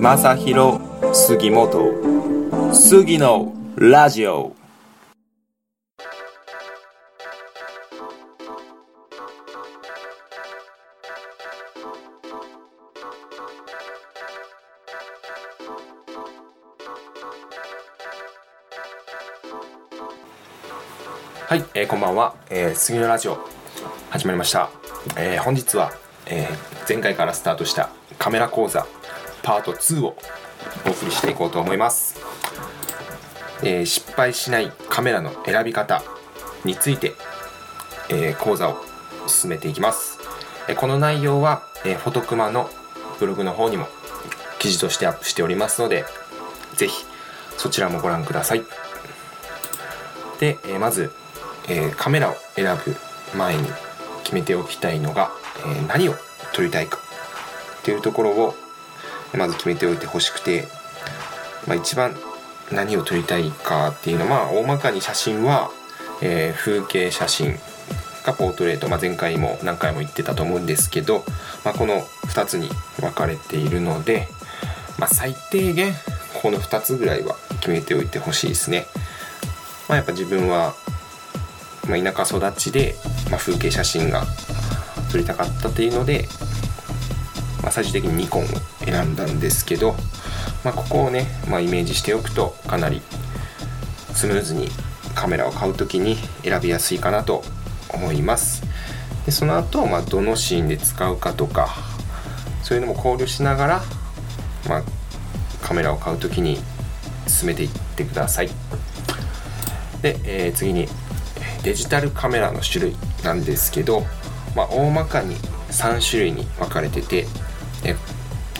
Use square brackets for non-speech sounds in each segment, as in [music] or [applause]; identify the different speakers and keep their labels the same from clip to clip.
Speaker 1: 正弘杉本。杉のラジオ。はい、えー、こんばんは、えー、杉のラジオ。始まりました、えー、本日は、えー、前回からスタートしたカメラ講座。パート2をお送りしていこうと思います、えー、失敗しないカメラの選び方について、えー、講座を進めていきます、え、この内容は、え、フォトクマのブログの方にも記事としてアップしておりますのでぜひそちらもご覧ください。で、え、まずえ、カメラを選ぶ前に決めておきたいのが、え、何を撮りたいかっていうところをまず決めておいてほしくて、まあ、一番何を撮りたいかっていうのは大まかに写真は、えー、風景写真かポートレート、まあ、前回も何回も言ってたと思うんですけど、まあ、この2つに分かれているので、まあ、最低限この2つぐらいは決めておいてほしいですね。まあ、やっぱ自分はまあ、田舎育ちで、まあ、風景写真が撮りたかったっていうので、まあ、最終的にニコンを選んだんですけど、まあ、ここをね、まあ、イメージしておくとかなりスムーズにカメラを買う時に選びやすいかなと思います。でその後、まあどのシーンで使うかとかそういうのも考慮しながら、まあ、カメラを買う時に進めていってください。で、えー、次にデジタルカメラの種類なんですけど、まあ、大まかに3種類に分かれててえ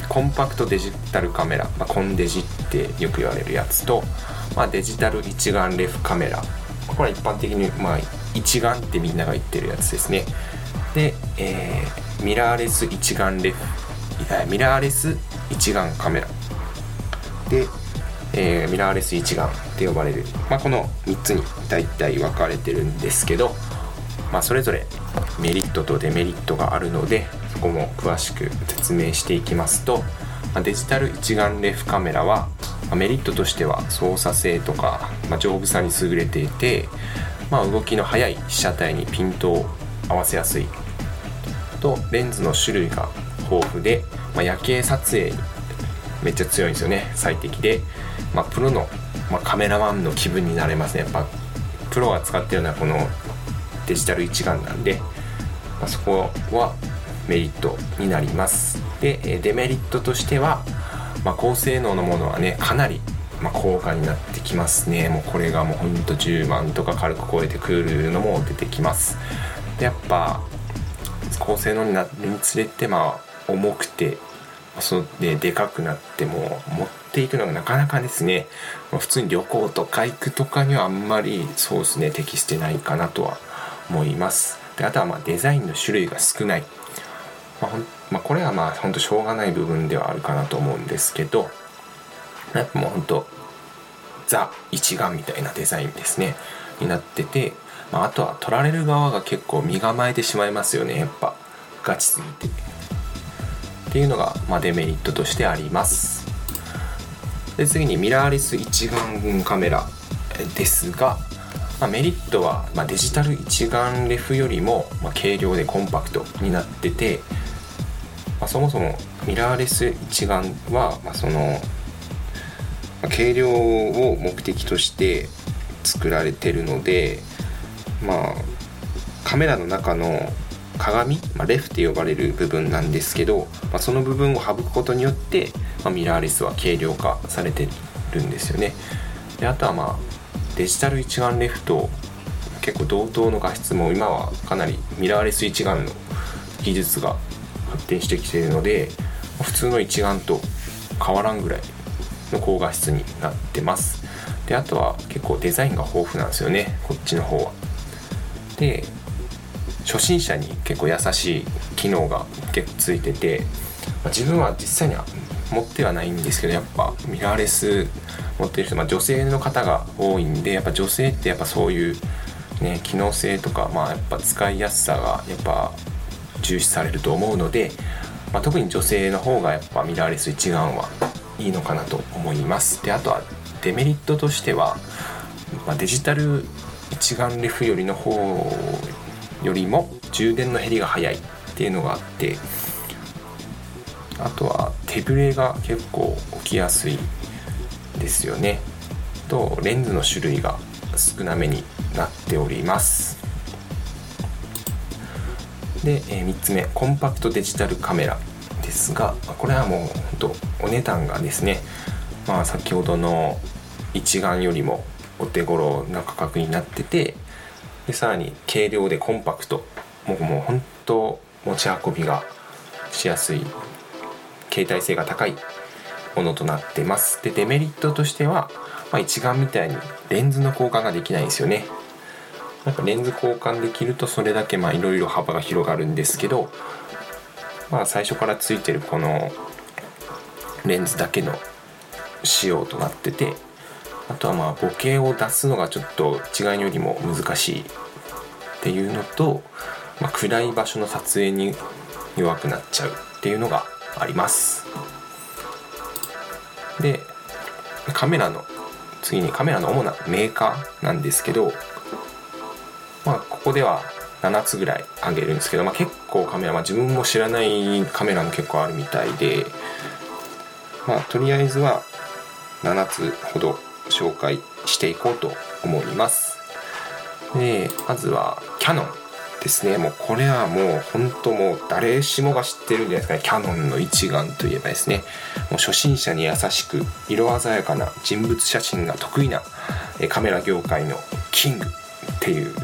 Speaker 1: コンパクトデジタルカメラ、まあ、コンデジってよく言われるやつと、まあ、デジタル一眼レフカメラ。これは一般的に、まあ、一眼ってみんなが言ってるやつですね。で、えー、ミラーレス一眼レフミラーレス一眼カメラ。でえー、ミラーレス一眼って呼ばれる、まあ、この3つに大体分かれてるんですけど、まあ、それぞれメリットとデメリットがあるのでそこも詳しく説明していきますと、デジタル一眼レフカメラは、メリットとしては操作性とか、まあ、丈夫さに優れていて、まあ、動きの速い被写体にピントを合わせやすいと。レンズの種類が豊富で、まあ、夜景撮影にめっちゃ強いんですよね最適で。まあ、プロの、まあ、カメラマンの気分になれますね。やっぱプロが使ってるのはこのデジタル一眼なんで、まあ、そこはメリットになります。でデメリットとしては、まあ、高性能のものはねかなりま、高価になってきますね。もうこれがもうほんと10万とか軽く超えてくるのも出てきます。でやっぱ高性能になるにつれてまあ重くてそうででかくなっても持っていくのがなかなかですね。普通に旅行とか行くとかにはあんまりそうですね適してないかなとは思います。であとはまあデザインの種類が少ない、まあまあ、これはまあほんとしょうがない部分ではあるかなと思うんですけどやっぱもうほんとザ一眼みたいなデザインですね。になってて、まあ、あとは撮られる側が結構身構えてしまいますよね。やっぱガチすぎて。っていうのが、まあ、デメリットとしてあります。で次にミラーレス一眼カメラですが、まあ、メリットは、まあ、デジタル一眼レフよりも、まあ、軽量でコンパクトになってて、まあ、そもそもミラーレス一眼は、まあ、その、まあ、軽量を目的として作られてるのでまあカメラの中の鏡、まあ、レフって呼ばれる部分なんですけど、まあ、その部分を省くことによって、まあ、ミラーレスは軽量化されてるんですよね。であとはまあデジタル一眼レフと結構同等の画質も今はかなりミラーレス一眼の技術が発展してきているので普通の一眼と変わらんぐらいの高画質になってます。であとは結構デザインが豊富なんですよね。こっちの方は。で初心者に結構優しい機能が結構ついてて、ま、自分は実際には持ってはないんですけどやっぱミラーレス持ってる人、まあ、女性の方が多いんでやっぱ女性ってやっぱそういうね機能性とかまあやっぱ使いやすさがやっぱ重視されると思うので、まあ、特に女性の方がやっぱミラーレス一眼はいいのかなと思います。であとはデメリットとしては、まあ、デジタル一眼レフよりの方よりも充電の減りが早いっていうのがあってあとは手ぶれが結構起きやすいですよね。とレンズの種類が少なめになっております。で、え3つ目コンパクトデジタルカメラですがこれはもうほんとお値段がですねまあ先ほどの一眼よりもお手頃な価格になっててでさらに軽量でコンパクトもうもう本当持ち運びがしやすい携帯性が高いものとなってます。でデメリットとしては、まあ、一眼みたいにレンズの交換ができないんですよね。なんかレンズ交換できるとそれだけいろいろ幅が広がるんですけどまあ最初からついてるこのレンズだけの仕様となっててあとはまあボケを出すのがちょっと違いよりも難しいっていうのと、まあ、暗い場所の撮影に弱くなっちゃうっていうのがあります。でカメラの次にカメラの主なメーカーなんですけどまあここでは7つぐらいあげるんですけど、まあ、結構カメラ、まあ、自分も知らないカメラも結構あるみたいでまあとりあえずは7つほど紹介していこうと思います。でまずはキャノンですね。もうこれはもう本当もう誰しもが知ってるんじゃないですかね。キャノンの一眼といえばですね。もう初心者に優しく色鮮やかな人物写真が得意なカメラ業界のキングっていう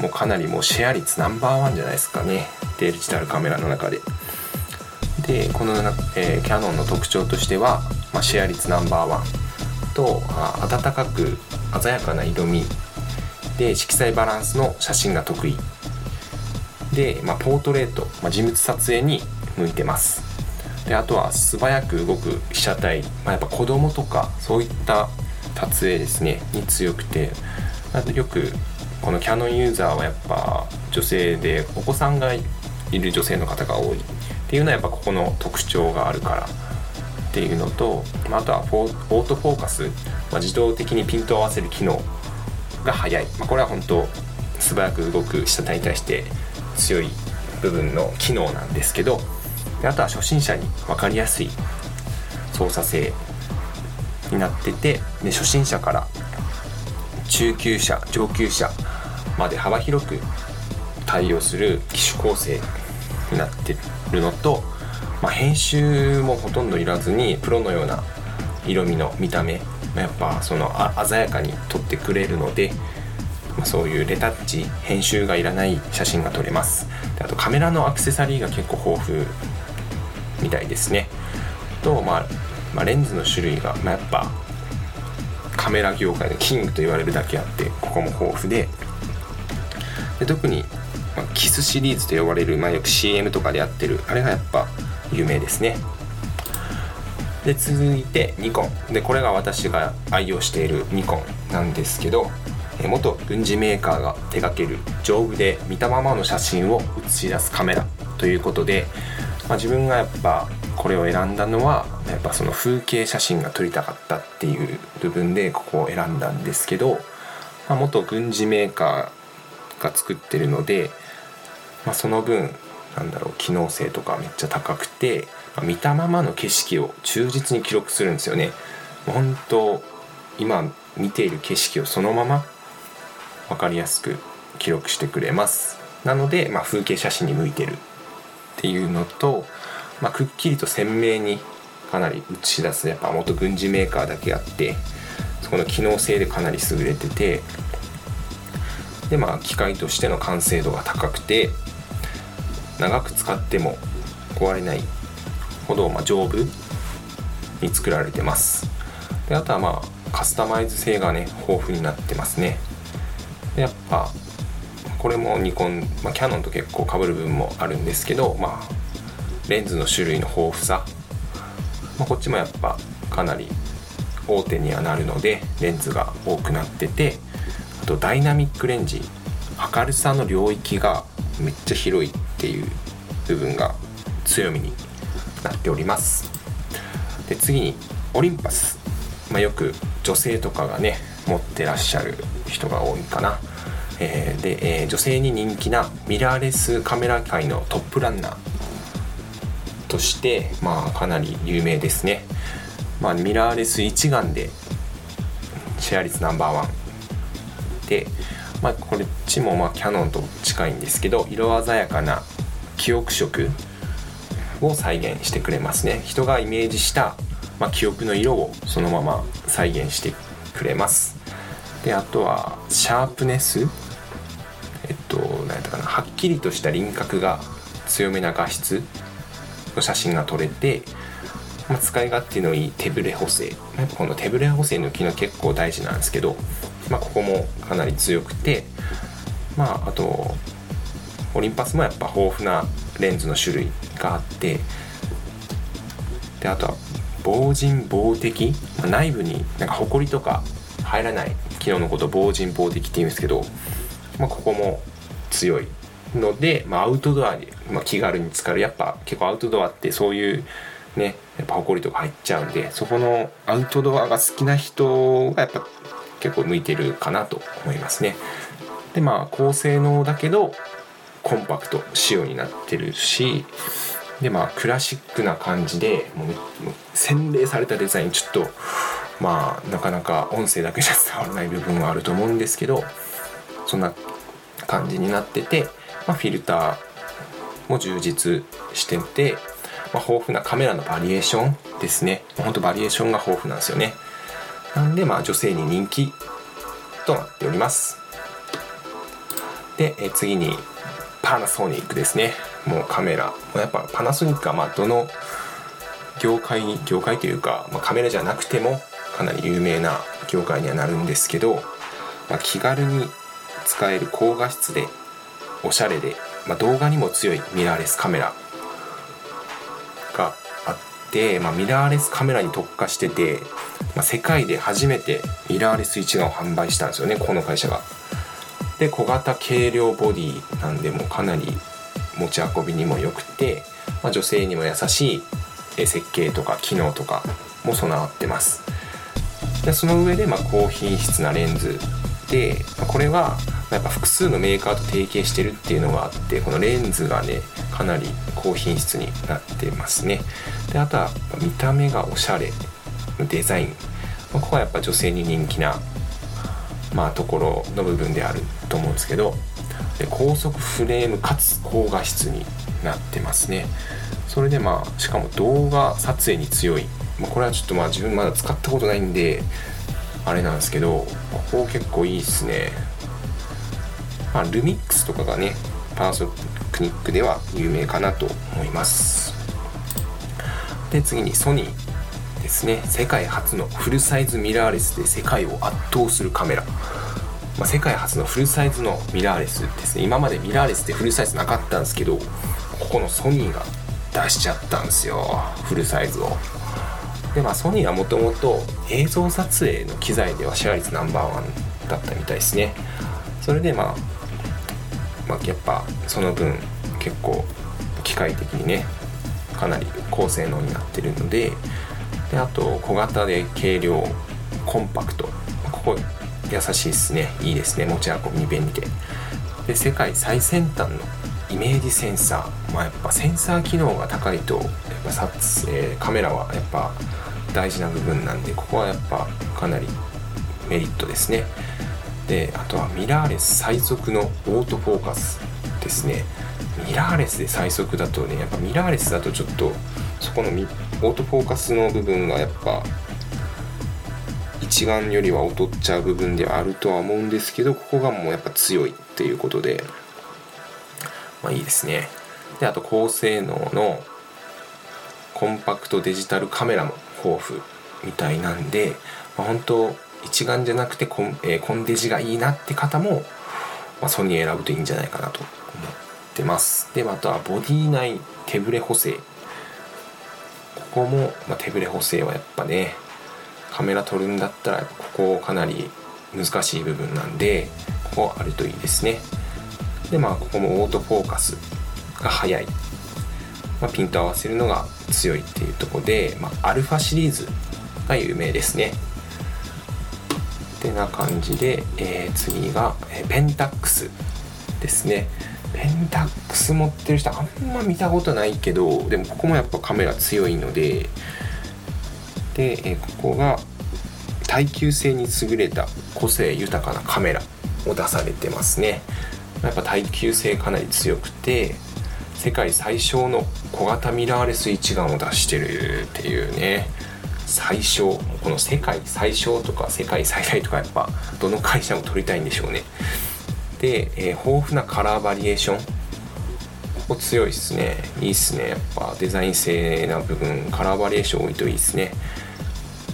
Speaker 1: もうかなりもうシェア率ナンバーワンじゃないですかね。デジタルカメラの中で。でこの、えー、キャノンの特徴としては、まあ、シェア率ナンバーワンとあ暖かく鮮やかな色味。で色彩バランスの写真が得意。で、まあ、ポートレート、まあ、人物撮影に向いてます。であとは素早く動く被写体、まあ、やっぱ子供とかそういった撮影ですね。に強くて。あとよくこのキャノンユーザーはやっぱ女性でお子さんがいる女性の方が多いっていうのはやっぱここの特徴があるからっていうのとあとはオートフォーカス、まあ、自動的にピントを合わせる機能が速い、まあ、これは本当素早く動く被写体に対して強い部分の機能なんですけどあとは初心者に分かりやすい操作性になっててで初心者から中級者上級者まで幅広く対応する機種構成になってるのと、まあ、編集もほとんどいらずにプロのような色味の見た目やっぱその鮮やかに撮ってくれるのでまあ、そういうレタッチ編集がいらない写真が撮れます。であとカメラのアクセサリーが結構豊富みたいですね。と、まあ、まあ、レンズの種類が、ま、やっぱカメラ業界のキングと言われるだけあってここも豊富でで特に、まあ、キスシリーズと呼ばれる、まあ、よく CM とかでやってるあれがやっぱ有名ですね。で続いてニコン。でこれが私が愛用しているニコンなんですけど元軍事メーカーが手掛ける丈夫で見たままの写真を写し出すカメラということで、まあ、自分がやっぱこれを選んだのはやっぱその風景写真が撮りたかったっていう部分でここを選んだんですけど、まあ、元軍事メーカーが作ってるので、まあ、その分なんだろう機能性とかめっちゃ高くて、まあ、見たままの景色を忠実に記録するんですよね。本当今見ている景色をそのまま分かりやすく記録してくれますなので、まあ、風景写真に向いてるっていうのと、まあ、くっきりと鮮明にかなり映し出すやっぱ元軍事メーカーだけあってそこの機能性でかなり優れててでまあ機械としての完成度が高くて長く使っても壊れないほど、まあ、丈夫に作られてます。であとはまあカスタマイズ性がね豊富になってますね。でやっぱこれもニコン、まあ、キャノンと結構かぶる部分もあるんですけど、まあ、レンズの種類の豊富さ、まあ、こっちもやっぱかなり大手にはなるのでレンズが多くなっててあとダイナミックレンジ。明るさの領域がめっちゃ広いっていう部分が強みになっております。で次にオリンパス、まあ、よく女性とかがね持ってらっしゃる人が多いかな、えー、で、えー、女性に人気なミラーレスカメラ界のトップランナー。としてまあかなり有名ですね、まあ、ミラーレス一眼でシェア率ナンバーワン。で、まあ、こっちもまあキャノンと近いんですけど色鮮やかな記憶色を再現してくれますね。人がイメージした、まあ、記憶の色をそのまま再現してくれます。であとはシャープネス？えっと何やったかな。はっきりとした輪郭が強めな画質の写真が撮れて、まあ、使い勝手のいい手ブレ補正。やっぱこの手ブレ補正の機能結構大事なんですけど、まあ、ここもかなり強くてまああとオリンパスもやっぱ豊富なレンズの種類があってであとは防塵防滴、まあ、内部になんかホコリとか入らない機能のことを防塵防滴って言うんですけど、まあ、ここも強いので、まあ、アウトドアで、まあ、気軽に使う。やっぱ結構アウトドアってそういうねやっぱホコリとか入っちゃうんでそこのアウトドアが好きな人がやっぱ結構向いてるかなと思いますね。でまあ高性能だけどコンパクト仕様になってるしでまあクラシックな感じでもう洗練されたデザインちょっとまあなかなか音声だけじゃ伝わらない部分はあると思うんですけどそんな感じになってて、まあ、フィルターも充実してて、まあ、豊富なカメラのバリエーションですね。ほんとバリエーションが豊富なんですよね。なんでまあ女性に人気となっております。でえ次にパナソニックですね。もうカメラ。やっぱパナソニックはまあどの業界業界というか、まあ、カメラじゃなくてもかなり有名な業界にはなるんですけど、まあ、気軽に使える高画質でおしゃれで、まあ、動画にも強いミラーレスカメラがあって、まあ、ミラーレスカメラに特化してて、まあ、世界で初めてミラーレス一眼を販売したんですよねこの会社が。で小型軽量ボディなんでもかなり持ち運びにも良くて、まあ、女性にも優しい設計とか機能とかも備わってますでその上でま高品質なレンズでこれはやっぱ複数のメーカーと提携してるっていうのがあってこのレンズがねかなり高品質になってますね。であとは見た目がおしゃれのデザイン。ここはやっぱ女性に人気なまあところの部分であると思うんですけどで高速フレームかつ高画質になってますね。それでまあしかも動画撮影に強い、まあ、これはちょっとまあ自分まだ使ったことないんであれなんですけどここ結構いいっすね。まあルミックスとかがねパナソニックでは有名かなと思います。で次にソニーですね。世界初のフルサイズミラーレスで世界を圧倒するカメラ。まあ、世界初のフルサイズのミラーレスですね。今までミラーレスってフルサイズなかったんですけどここのソニーが出しちゃったんですよ。フルサイズを。でまあソニーはもともと映像撮影の機材ではシェア率ナンバーワンだったみたいですね。それでまあ、まあ、やっぱその分結構機械的にねかなり高性能になってるのでであと小型で軽量コンパクト。ここ優しいですね。いいですね。持ち運びに便利で。で世界最先端のイメージセンサー。まあやっぱセンサー機能が高いとやっぱ撮影カメラはやっぱ大事な部分なんでここはやっぱかなりメリットですね。であとはミラーレス最速のオートフォーカスですね。ミラーレスで最速だとねやっぱミラーレスだとちょっとそこのオートフォーカスの部分がやっぱ一眼よりは劣っちゃう部分ではあるとは思うんですけどここがもうやっぱ強いっていうことでまあいいですね。であと高性能のコンパクトデジタルカメラも豊富みたいなんで、まあ、本当一眼じゃなくてコン,、えー、コンデジがいいなって方も、まあ、ソニー選ぶといいんじゃないかなと思ってます。であとはボディ内手ブレ補正。ここも、まあ、手ブレ補正はやっぱねカメラ撮るんだったらここかなり難しい部分なんでここあるといいですね。でまあここもオートフォーカスが速い、まあ、ピント合わせるのが強いっていうとこで、まあ、アルファシリーズが有名ですね。てな感じで、えー、次が、えペンタックスですね。ペンタックス持ってる人あんま見たことないけどでもここもやっぱカメラ強いのでで、えここが耐久性に優れた個性豊かなカメラを出されてますね。やっぱ耐久性かなり強くて世界最小の小型ミラーレス一眼を出してるっていうね。最小この世界最小とか世界最大とかやっぱどの会社も撮りたいんでしょうね。で、えー、豊富なカラーバリエーションここ強いっすね。いいっすね。やっぱデザイン性な部分カラーバリエーション多いといいっすね。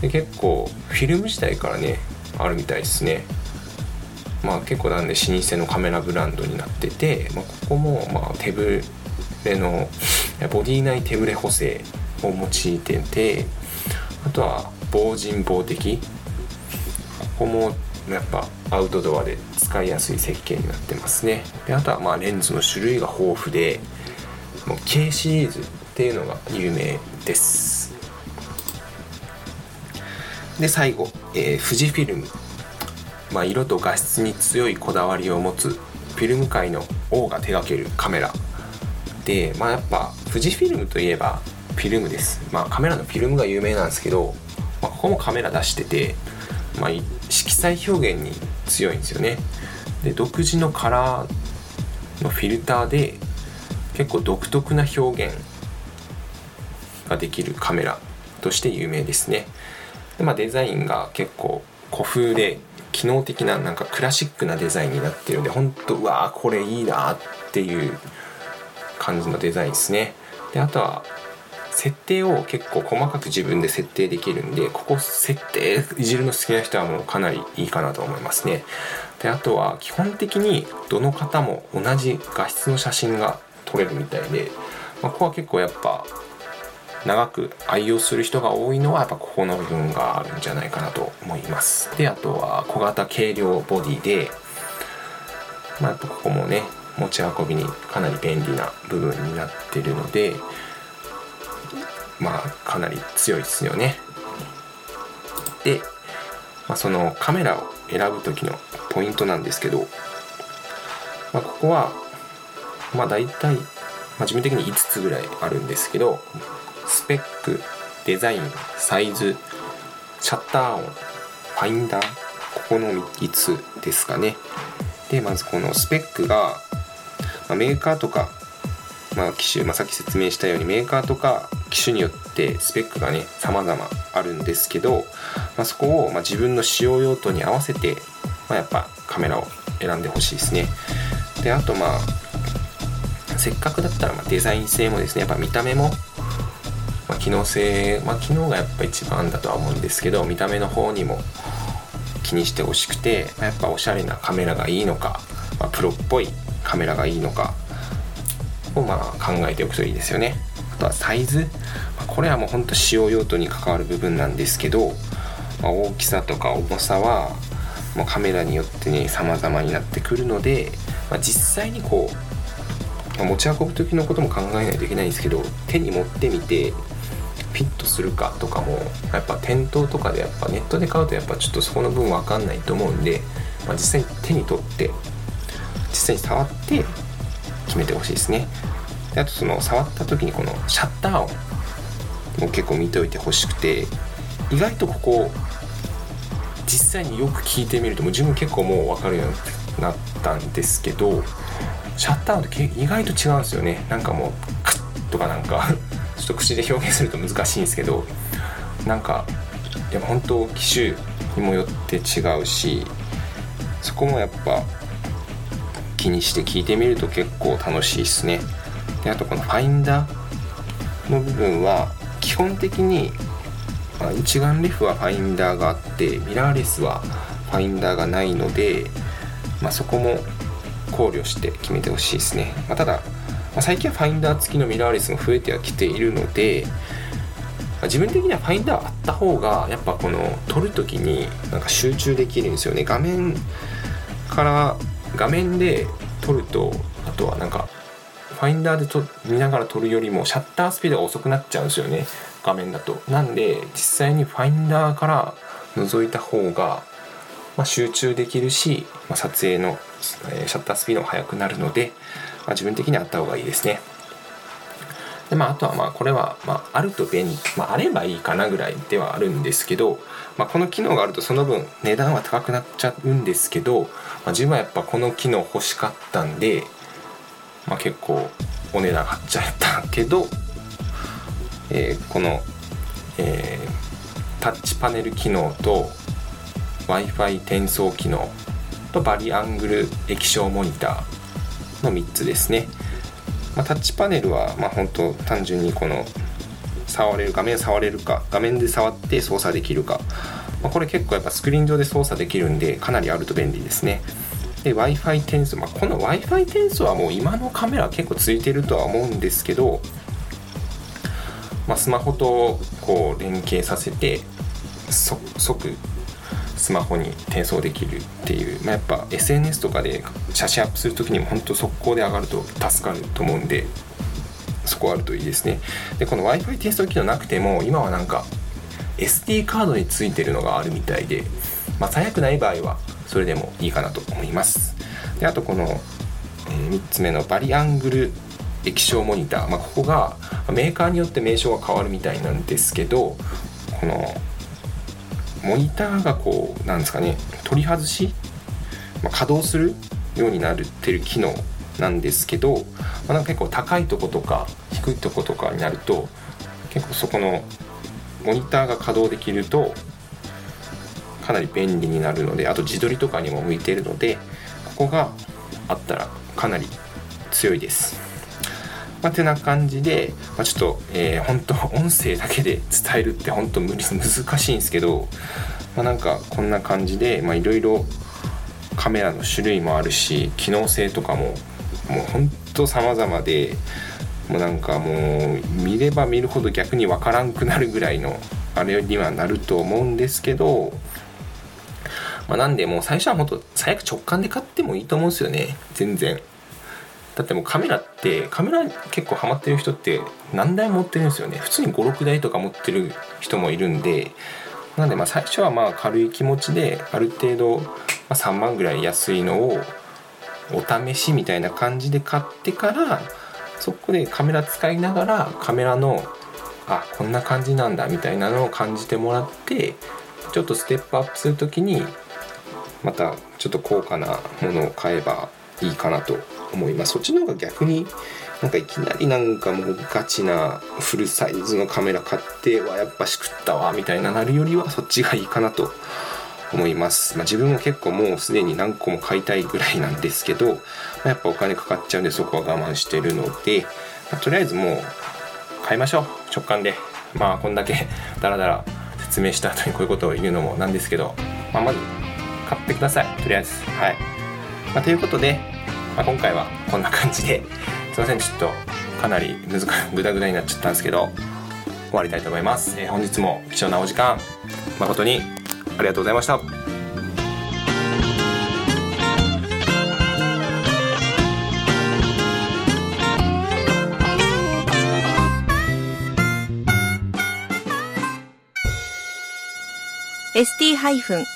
Speaker 1: で結構フィルム時代からねあるみたいですね。まあ結構なんで老舗のカメラブランドになってて、まあ、ここもまあ手ぶれの [laughs] ボディ内手ぶれ補正を用いててあとは防塵防滴。ここもやっぱアウトドアで使いやすい設計になってますね。であとはまあレンズの種類が豊富でもう K シリーズっていうのが有名です。で最後、えー、富士フィルム、まあ、色と画質に強いこだわりを持つフィルム界の王が手掛けるカメラ。でまあやっぱ富士フィルムといえばフィルムです。まあカメラのフィルムが有名なんですけど、まあ、ここもカメラ出してて、まあ、色彩表現に強いんですよね。で独自のカラーのフィルターで結構独特な表現ができるカメラとして有名ですね。で、まあ、デザインが結構古風で機能的ななんかクラシックなデザインになってるんで本当うわーこれいいなっていう感じのデザインですね。であとは設定を結構細かく自分で設定できるんでここ設定いじるの好きな人はもうかなりいいかなと思いますね。であとは基本的にどの方も同じ画質の写真が撮れるみたいで、まあ、ここは結構やっぱ長く愛用する人が多いのはやっぱここの部分があるんじゃないかなと思います。であとは小型軽量ボディでまあ、やっぱここもね持ち運びにかなり便利な部分になってるのでまあかなり強いですよね。で、まあ、そのカメラを選ぶ時のポイントなんですけど、まあ、ここはまあ大体、まあ、自分的に5つぐらいあるんですけどスペックデザインサイズシャッター音ファインダーここの5つですかね。でまずこのスペックが、まあ、メーカーとか、まあ、機種、まあ、さっき説明したようにメーカーとか機種によってスペックがね様々あるんですけど、まあ、そこをま自分の使用用途に合わせて、ま、やっぱカメラを選んでほしいですね。であとまあせっかくだったらまデザイン性もですねやっぱ見た目も、ま、機能性、まあ、機能がやっぱ一番だとは思うんですけど見た目の方にも気にしてほしくて、ま、やっぱおしゃれなカメラがいいのか、ま、プロっぽいカメラがいいのかまあ考えておくといいですよね。あとはサイズ、これはもうほんと使用用途に関わる部分なんですけど、まあ、大きさとか重さはもうカメラによってね様々になってくるので、まあ、実際にこう、まあ、持ち運ぶ時のことも考えないといけないんですけど手に持ってみてフィットするかとかもやっぱ店頭とかでやっぱネットで買うとやっぱちょっとそこの分分かんないと思うんで、まあ、実際に手に取って実際に触って決めてほしいですね。であとその触った時にこのシャッター音も結構見ておいてほしくて意外とここ実際によく聞いてみるともう自分結構もう分かるようになったんですけどシャッター音って意外と違うんですよね。なんかもうクッとかなんか [laughs] ちょっと口で表現すると難しいんですけどなんかいや本当機種にもよって違うしそこもやっぱ気にして聞いてみると結構楽しいっすね。であとこのファインダーの部分は基本的に一眼レフはファインダーがあってミラーレスはファインダーがないので、まあ、そこも考慮して決めてほしいですね、まあ、ただまあ、最近はファインダー付きのミラーレスも増えてはきているので、ま、自分的にはファインダーあった方がやっぱこの撮る時になんか集中できるんですよね。画面から画面で撮るとあとはなんかファインダーでと見ながら撮るよりもシャッタースピードが遅くなっちゃうんですよね。画面だと。なんで実際にファインダーから覗いた方が、まあ、集中できるし、まあ、撮影の、え、シャッタースピードも速くなるので、まあ、自分的にあった方がいいですね。でまあ、あとはまあこれは、まあ、あると便利、まあ、あればいいかなぐらいではあるんですけど、まあ、この機能があるとその分値段は高くなっちゃうんですけど、まあ、自分はやっぱこの機能欲しかったんで、まあ、結構お値段張っちゃったけど、えー、この、えー、タッチパネル機能と w i f i 転送機能とバリアングル液晶モニターの3つですね、まあ、タッチパネルはまあ本当単純にこの触れる画面触れるか画面で触って操作できるか、まあ、これ結構やっぱスクリーン上で操作できるんでかなりあると便利ですね。で w i f i 転送、まあ、この w i f i 転送はもう今のカメラ結構ついてるとは思うんですけど、まあ、スマホとこう連携させて即スマホに転送できるっていう、まあ、やっぱ SNS とかで写真アップする時にも本当速攻で上がると助かると思うんでそこあるといいですね。でこの w i f i 転送機能なくても今はなんか SD カードについてるのがあるみたいで、まあ、最悪ない場合はそれでもいいかなと思います。であとこの、え、3つ目のバリアングル液晶モニター、まあ、ここがメーカーによって名称が変わるみたいなんですけどこのモニターがこうなんですかね取り外し、まあ、稼働するようになってる機能なんですけど、まあ、なんか結構高いとことか低いとことかになると結構そこのモニターが稼働できるとかなり便利になるのであと自撮りとかにも向いているのでここがあったらかなり強いです。まあ、てな感じで、まあ、ちょっと、えー、本当音声だけで伝えるって本当無理難しいんですけど、まあ、なんかこんな感じでいろいろカメラの種類もあるし機能性とかももう本当様々でもうなんかもう見れば見るほど逆に分からんくなるぐらいのあれにはなると思うんですけど、まあ、なんでもう最初は本当最悪直感で買ってもいいと思うんですよね。全然。だってもうカメラってカメラ結構ハマってる人って何台持ってるんですよね。普通に56台とか持ってる人もいるんで。なんでまあ最初はまあ軽い気持ちである程度3万ぐらい安いのをお試しみたいな感じで買ってからそこでカメラ使いながらカメラのあこんな感じなんだみたいなのを感じてもらってちょっとステップアップする時にまたちょっと高価なものを買えばいいかなと思います。そっちの方が逆になんかいきなりなんかもうガチなフルサイズのカメラ買ってはやっぱしくったわみたいななるよりはそっちがいいかなと思います、まあ、自分も結構もうすでに何個も買いたいぐらいなんですけど、まあ、やっぱお金かかっちゃうんでそこは我慢してるので、まあ、とりあえずもう買いましょう。直感で。まあこんだけダラダラ説明した後にこういうことを言うのもなんですけど、まあ、まず買ってください。とりあえず。はい、まあ、ということで、まあ、今回はこんな感じで。すいません。ちょっとかなり難グダグダになっちゃったんですけど終わりたいと思います、えー、本日も貴重なお時間誠にありがとうございました。
Speaker 2: ST-